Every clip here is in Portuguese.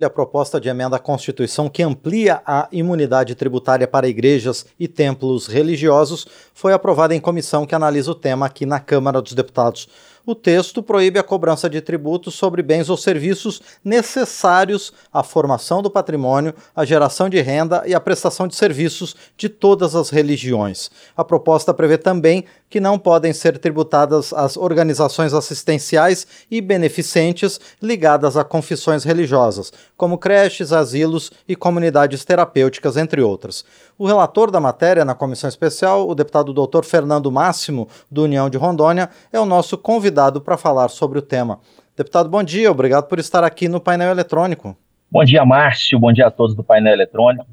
A proposta de emenda à Constituição que amplia a imunidade tributária para igrejas e templos religiosos foi aprovada em comissão que analisa o tema aqui na Câmara dos Deputados. O texto proíbe a cobrança de tributos sobre bens ou serviços necessários à formação do patrimônio, à geração de renda e à prestação de serviços de todas as religiões. A proposta prevê também que não podem ser tributadas as organizações assistenciais e beneficentes ligadas a confissões religiosas, como creches, asilos e comunidades terapêuticas, entre outras. O relator da matéria na comissão especial, o deputado doutor Fernando Máximo, do União de Rondônia, é o nosso convidado para falar sobre o tema. Deputado, bom dia, obrigado por estar aqui no painel eletrônico. Bom dia, Márcio, bom dia a todos do painel eletrônico.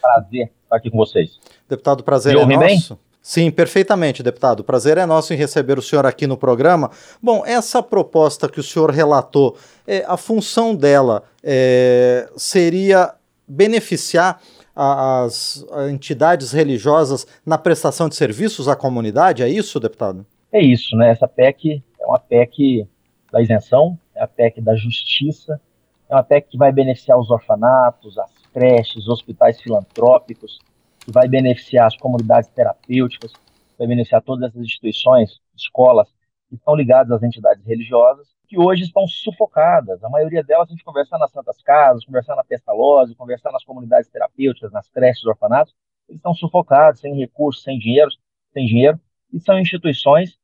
Prazer estar aqui com vocês. Deputado, prazer Me é nosso. Bem? Sim, perfeitamente, deputado. O prazer é nosso em receber o senhor aqui no programa. Bom, essa proposta que o senhor relatou, é, a função dela é, seria beneficiar as entidades religiosas na prestação de serviços à comunidade, é isso, deputado? É isso, né? Essa PEC é uma PEC da isenção, é a PEC da justiça, é uma PEC que vai beneficiar os orfanatos, as creches, os hospitais filantrópicos, que vai beneficiar as comunidades terapêuticas, vai beneficiar todas essas instituições, escolas que estão ligadas às entidades religiosas, que hoje estão sufocadas. A maioria delas, a gente conversar nas Santas Casas, conversar na Pestalozzi, conversar nas comunidades terapêuticas, nas creches, orfanatos, eles estão sufocados, sem recursos, sem dinheiro, sem dinheiro, e são instituições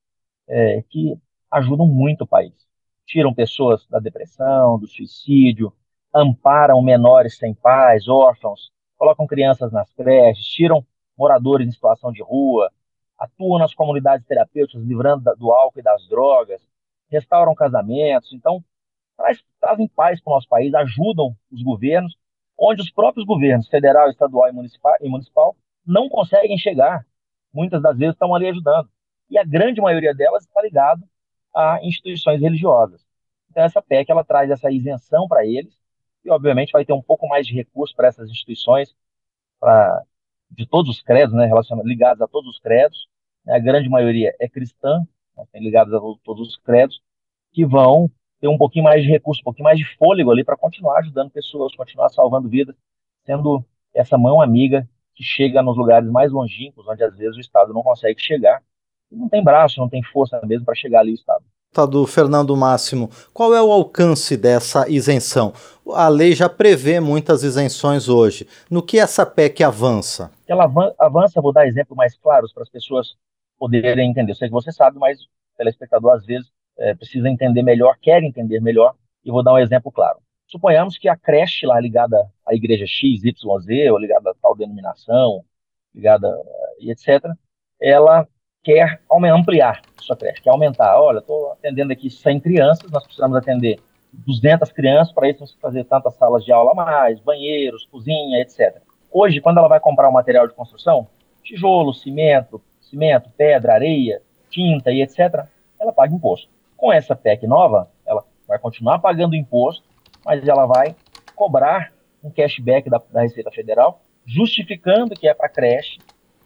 é, que ajudam muito o país. Tiram pessoas da depressão, do suicídio, amparam menores sem pais, órfãos, colocam crianças nas creches, tiram moradores em situação de rua, atuam nas comunidades terapêuticas, livrando do álcool e das drogas, restauram casamentos. Então, traz, trazem paz para o nosso país, ajudam os governos, onde os próprios governos, federal, estadual e municipal, e municipal não conseguem chegar. Muitas das vezes estão ali ajudando. E a grande maioria delas está ligada a instituições religiosas. Então, essa PEC ela traz essa isenção para eles, e obviamente vai ter um pouco mais de recurso para essas instituições, pra, de todos os credos, né, ligados a todos os credos. Né, a grande maioria é cristã, né, ligados a todos os credos, que vão ter um pouquinho mais de recurso, um pouquinho mais de fôlego ali para continuar ajudando pessoas, continuar salvando vidas, sendo essa mão amiga que chega nos lugares mais longínquos, onde às vezes o Estado não consegue chegar, não tem braço, não tem força mesmo para chegar ali o Estado do Fernando Máximo, qual é o alcance dessa isenção? A lei já prevê muitas isenções hoje. No que essa PEC avança? Ela avança, vou dar exemplos mais claros para as pessoas poderem entender. Eu sei que você sabe, mas o telespectador às vezes é, precisa entender melhor, quer entender melhor, e vou dar um exemplo claro. Suponhamos que a creche lá ligada à igreja X, Y, Z, ou ligada a tal denominação, ligada e etc., ela quer ampliar sua creche, quer aumentar. Olha, estou atendendo aqui 100 crianças, nós precisamos atender 200 crianças, para isso fazer tantas salas de aula a mais, banheiros, cozinha, etc. Hoje, quando ela vai comprar um material de construção, tijolo, cimento, cimento, pedra, areia, tinta e etc., ela paga imposto. Com essa PEC nova, ela vai continuar pagando imposto, mas ela vai cobrar um cashback da, da Receita Federal, justificando que é para creche,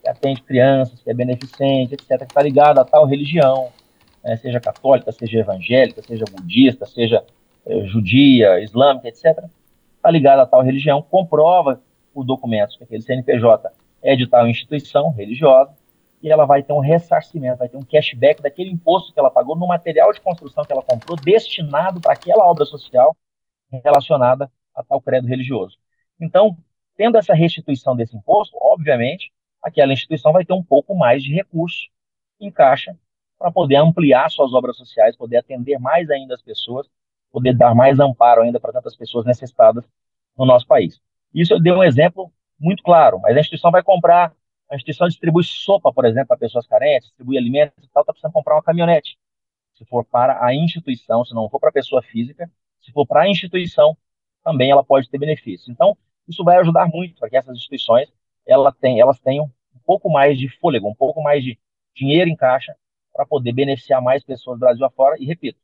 que atende crianças, que é beneficente, etc., que está ligado a tal religião, né, seja católica, seja evangélica, seja budista, seja é, judia, islâmica, etc., está ligado a tal religião, comprova os documentos que aquele CNPJ é de tal instituição religiosa, e ela vai ter um ressarcimento, vai ter um cashback daquele imposto que ela pagou no material de construção que ela comprou, destinado para aquela obra social relacionada a tal credo religioso. Então, tendo essa restituição desse imposto, obviamente, aquela instituição vai ter um pouco mais de recurso em caixa para poder ampliar suas obras sociais, poder atender mais ainda as pessoas, poder dar mais amparo ainda para tantas pessoas necessitadas no nosso país. Isso eu dei um exemplo muito claro, mas a instituição vai comprar, a instituição distribui sopa, por exemplo, para pessoas carentes, distribui alimentos e tal, está precisando comprar uma caminhonete. Se for para a instituição, se não for para a pessoa física, se for para a instituição, também ela pode ter benefício. Então, isso vai ajudar muito para que essas instituições ela tem, elas tenham um pouco mais de fôlego, um pouco mais de dinheiro em caixa para poder beneficiar mais pessoas do Brasil afora. E repito,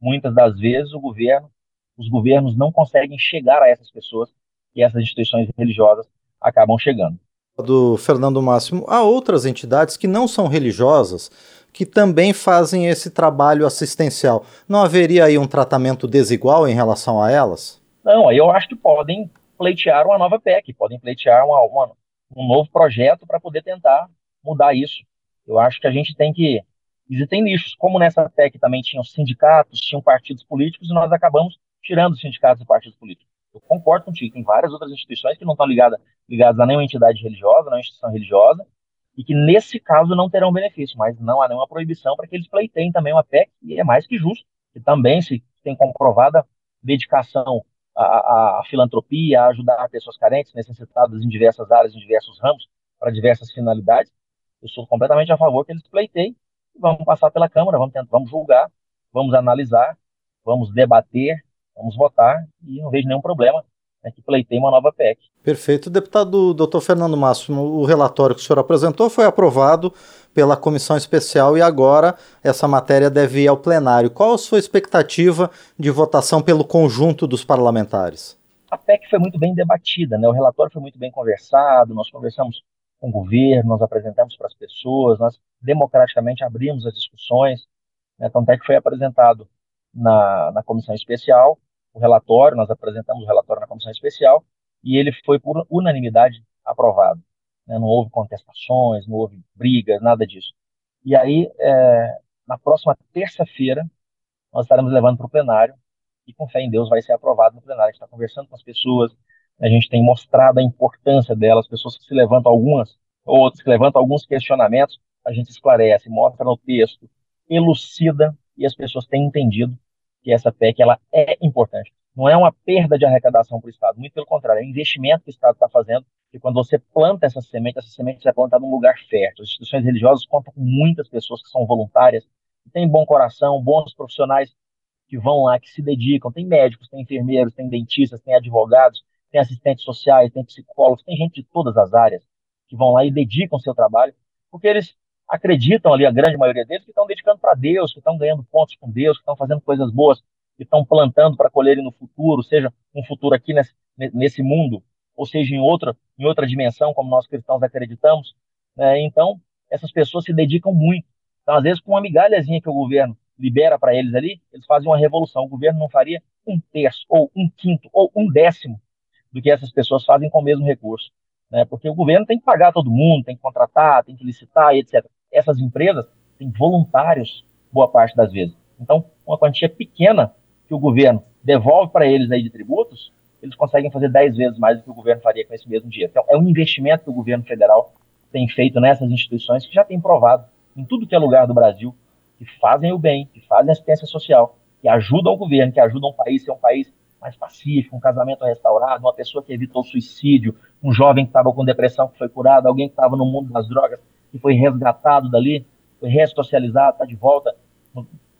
muitas das vezes o governo, os governos não conseguem chegar a essas pessoas e essas instituições religiosas acabam chegando. Do Fernando Máximo, há outras entidades que não são religiosas que também fazem esse trabalho assistencial. Não haveria aí um tratamento desigual em relação a elas? Não, aí eu acho que podem pleitear uma nova PEC, podem pleitear uma, uma, um novo projeto para poder tentar mudar isso. Eu acho que a gente tem que. Existem nichos, como nessa PEC também tinham sindicatos, tinham partidos políticos, e nós acabamos tirando os sindicatos e partidos políticos. Eu concordo contigo, tem várias outras instituições que não estão ligadas, ligadas a nenhuma entidade religiosa, nenhuma instituição religiosa, e que nesse caso não terão benefício, mas não há nenhuma proibição para que eles pleiteiem também uma PEC, e é mais que justo, que também se tem comprovada dedicação à, à filantropia, a ajudar pessoas carentes, necessitadas em diversas áreas, em diversos ramos, para diversas finalidades. Eu sou completamente a favor que eles pleiteiem vamos passar pela Câmara, vamos, tentar, vamos julgar, vamos analisar, vamos debater, vamos votar e não vejo nenhum problema né, que pleiteie uma nova PEC. Perfeito. Deputado doutor Fernando Máximo, o relatório que o senhor apresentou foi aprovado pela comissão especial e agora essa matéria deve ir ao plenário. Qual a sua expectativa de votação pelo conjunto dos parlamentares? A PEC foi muito bem debatida, né? o relatório foi muito bem conversado, nós conversamos com o governo, nós apresentamos para as pessoas, nós democraticamente abrimos as discussões, né? tanto é que foi apresentado na, na comissão especial o relatório, nós apresentamos o relatório comissão especial e ele foi por unanimidade aprovado. Né? Não houve contestações, não houve brigas, nada disso. E aí, é, na próxima terça-feira, nós estaremos levando para o plenário e, com fé em Deus, vai ser aprovado no plenário. A gente está conversando com as pessoas, a gente tem mostrado a importância delas, pessoas que se levantam algumas, outras que levantam alguns questionamentos, a gente esclarece, mostra no texto, elucida e as pessoas têm entendido que essa PEC ela é importante. Não é uma perda de arrecadação para o Estado, muito pelo contrário, é investimento que o Estado está fazendo, e quando você planta essa semente, essa semente vai plantar num lugar fértil. As instituições religiosas contam com muitas pessoas que são voluntárias, que têm bom coração, bons profissionais que vão lá, que se dedicam. Tem médicos, tem enfermeiros, tem dentistas, tem advogados, tem assistentes sociais, tem psicólogos, tem gente de todas as áreas que vão lá e dedicam seu trabalho, porque eles acreditam ali, a grande maioria deles, que estão dedicando para Deus, que estão ganhando pontos com Deus, que estão fazendo coisas boas, que estão plantando para colherem no futuro, seja um futuro aqui nesse, nesse mundo, ou seja em outra, em outra dimensão, como nós cristãos acreditamos. É, então, essas pessoas se dedicam muito. Então, às vezes, com uma migalhazinha que o governo libera para eles ali, eles fazem uma revolução. O governo não faria um terço, ou um quinto, ou um décimo do que essas pessoas fazem com o mesmo recurso né? Porque o governo tem que pagar todo mundo, tem que contratar, tem que licitar, etc. Essas empresas têm voluntários boa parte das vezes. Então, uma quantia pequena que o governo devolve para eles aí de tributos, eles conseguem fazer 10 vezes mais do que o governo faria com esse mesmo dinheiro. Então, é um investimento que o governo federal tem feito nessas instituições que já tem provado em tudo que é lugar do Brasil, que fazem o bem, que fazem assistência social, que ajudam o governo, que ajudam o país a ser um país mais pacífico, um casamento restaurado, uma pessoa que evitou suicídio, um jovem que estava com depressão que foi curado, alguém que estava no mundo das drogas que foi resgatado dali, foi ressocializado, está de volta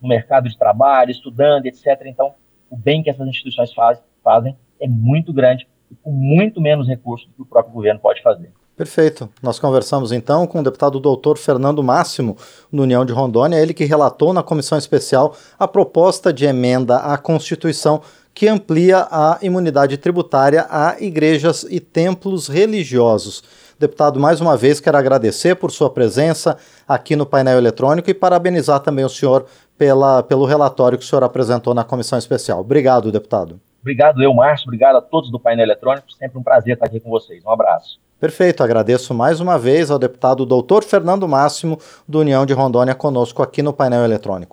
no, mercado de trabalho, estudando, etc. Então, o bem que essas instituições faz, fazem é muito grande e com muito menos recursos do que o próprio governo pode fazer. Perfeito. Nós conversamos então com o deputado doutor Fernando Máximo, do União de Rondônia, ele que relatou na comissão especial a proposta de emenda à Constituição que amplia a imunidade tributária a igrejas e templos religiosos. Deputado, mais uma vez quero agradecer por sua presença aqui no painel eletrônico e parabenizar também o senhor pela, pelo relatório que o senhor apresentou na comissão especial. Obrigado, deputado. Obrigado, eu, Márcio. Obrigado a todos do painel eletrônico. Sempre um prazer estar aqui com vocês. Um abraço. Perfeito, agradeço mais uma vez ao deputado doutor Fernando Máximo, do União de Rondônia, conosco aqui no painel eletrônico.